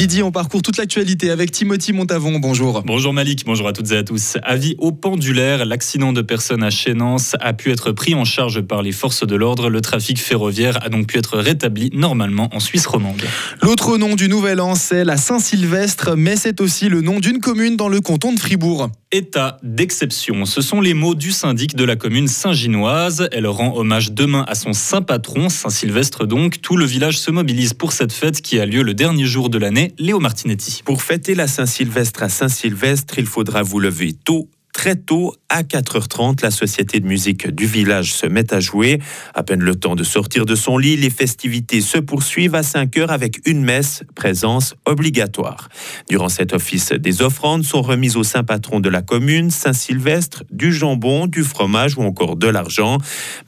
Midi, on parcourt toute l'actualité avec Timothy Montavon. Bonjour. Bonjour Malik, bonjour à toutes et à tous. Avis au pendulaire, l'accident de personnes à Chénance a pu être pris en charge par les forces de l'ordre. Le trafic ferroviaire a donc pu être rétabli normalement en Suisse romande. L'autre nom du Nouvel An, c'est la Saint-Sylvestre, mais c'est aussi le nom d'une commune dans le canton de Fribourg. État d'exception, ce sont les mots du syndic de la commune Saint-Ginoise. Elle rend hommage demain à son saint patron, Saint-Sylvestre donc. Tout le village se mobilise pour cette fête qui a lieu le dernier jour de l'année. Léo Martinetti. Pour fêter la Saint-Sylvestre à Saint-Sylvestre, il faudra vous lever tôt Très tôt, à 4h30, la société de musique du village se met à jouer. À peine le temps de sortir de son lit, les festivités se poursuivent à 5h avec une messe, présence obligatoire. Durant cet office, des offrandes sont remises au saint patron de la commune, Saint-Sylvestre, du jambon, du fromage ou encore de l'argent.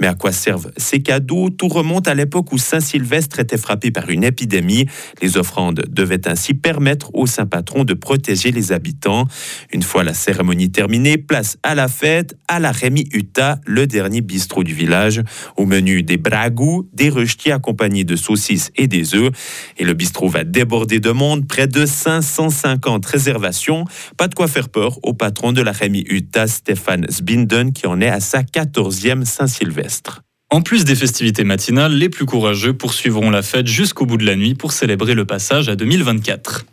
Mais à quoi servent ces cadeaux? Tout remonte à l'époque où Saint-Sylvestre était frappé par une épidémie. Les offrandes devaient ainsi permettre au saint patron de protéger les habitants. Une fois la cérémonie terminée, place à la fête à la Rémi Uta, le dernier bistrot du village. Au menu des bragous, des rechetiers accompagnés de saucisses et des œufs. Et le bistrot va déborder de monde, près de 550 réservations. Pas de quoi faire peur au patron de la Rémi Uta, Stéphane Sbinden, qui en est à sa 14e Saint-Sylvestre. En plus des festivités matinales, les plus courageux poursuivront la fête jusqu'au bout de la nuit pour célébrer le passage à 2024.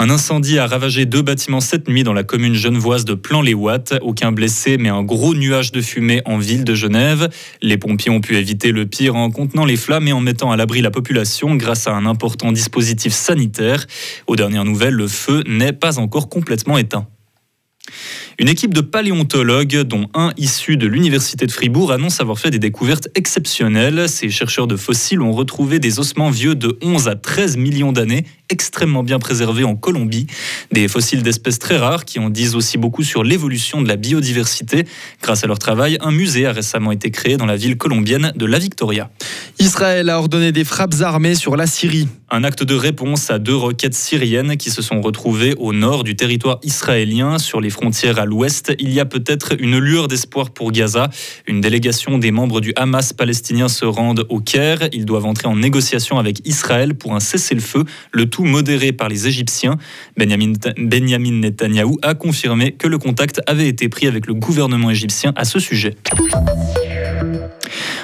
Un incendie a ravagé deux bâtiments cette nuit dans la commune genevoise de Plan-les-Ouates. Aucun blessé, mais un gros nuage de fumée en ville de Genève. Les pompiers ont pu éviter le pire en contenant les flammes et en mettant à l'abri la population grâce à un important dispositif sanitaire. Aux dernières nouvelles, le feu n'est pas encore complètement éteint. Une équipe de paléontologues, dont un issu de l'Université de Fribourg, annonce avoir fait des découvertes exceptionnelles. Ces chercheurs de fossiles ont retrouvé des ossements vieux de 11 à 13 millions d'années, extrêmement bien préservés en Colombie. Des fossiles d'espèces très rares qui en disent aussi beaucoup sur l'évolution de la biodiversité. Grâce à leur travail, un musée a récemment été créé dans la ville colombienne de La Victoria. Israël a ordonné des frappes armées sur la Syrie. Un acte de réponse à deux roquettes syriennes qui se sont retrouvées au nord du territoire israélien, sur les frontières à l'ouest. Il y a peut-être une lueur d'espoir pour Gaza. Une délégation des membres du Hamas palestinien se rendent au Caire. Ils doivent entrer en négociation avec Israël pour un cessez-le-feu, le tout modéré par les Égyptiens. Benjamin, Benjamin Netanyahou a confirmé que le contact avait été pris avec le gouvernement égyptien à ce sujet.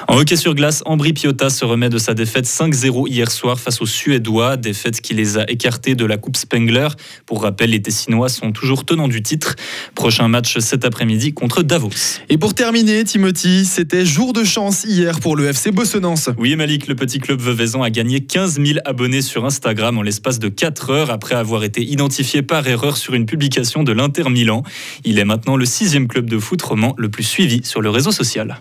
En hockey sur glace, Ambry Piotta se remet de sa défaite 5-0 hier soir face aux Suédois, défaite qui les a écartés de la Coupe Spengler. Pour rappel, les Tessinois sont toujours tenants du titre. Prochain match cet après-midi contre Davos. Et pour terminer, Timothy, c'était jour de chance hier pour le FC Bossonance. Oui, Malik, le petit club Veuvaison a gagné 15 000 abonnés sur Instagram en l'espace de 4 heures après avoir été identifié par erreur sur une publication de l'Inter Milan. Il est maintenant le sixième club de foot roman le plus suivi sur le réseau social.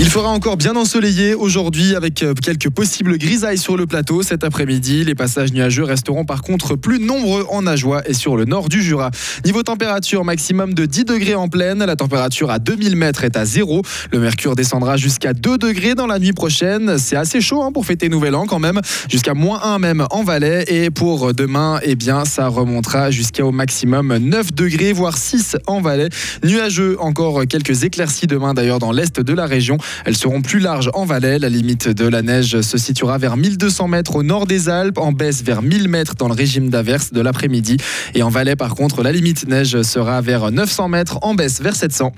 Il fera encore bien ensoleillé aujourd'hui avec euh, quelques possibles grisailles sur le plateau cet après-midi. Les passages nuageux resteront par contre plus nombreux en Ajoie et sur le nord du Jura. Niveau température, maximum de 10 degrés en pleine. La température à 2000 mètres est à zéro. Le mercure descendra jusqu'à 2 degrés dans la nuit prochaine. C'est assez chaud hein, pour fêter Nouvel An quand même. Jusqu'à moins 1 même en Valais. Et pour demain, eh bien, ça remontera jusqu'au maximum 9 degrés, voire 6 en Valais. Nuageux, encore quelques éclaircies demain d'ailleurs dans l'est de la région. Elles seront plus larges en Valais. La limite de la neige se situera vers 1200 mètres au nord des Alpes, en baisse vers 1000 mètres dans le régime d'averse de l'après-midi. Et en Valais, par contre, la limite neige sera vers 900 mètres, en baisse vers 700.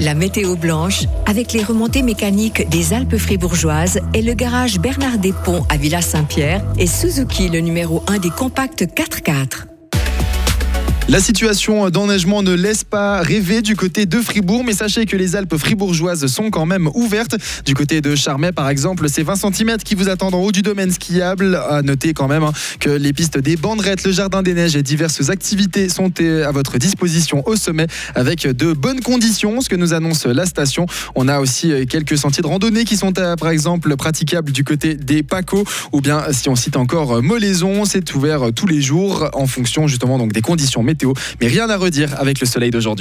La météo blanche, avec les remontées mécaniques des Alpes fribourgeoises et le garage Bernard Ponts à Villa Saint-Pierre et Suzuki, le numéro 1 des compacts 4x4. La situation d'enneigement ne laisse pas rêver du côté de Fribourg, mais sachez que les Alpes fribourgeoises sont quand même ouvertes. Du côté de Charmey, par exemple, c'est 20 cm qui vous attendent en haut du domaine skiable. À noter quand même hein, que les pistes des banderettes, le jardin des neiges et diverses activités sont à votre disposition au sommet avec de bonnes conditions, ce que nous annonce la station. On a aussi quelques sentiers de randonnée qui sont par exemple praticables du côté des Pacos ou bien si on cite encore Molaison, c'est ouvert tous les jours en fonction justement donc des conditions Mais rien à redire avec le soleil d'aujourd'hui.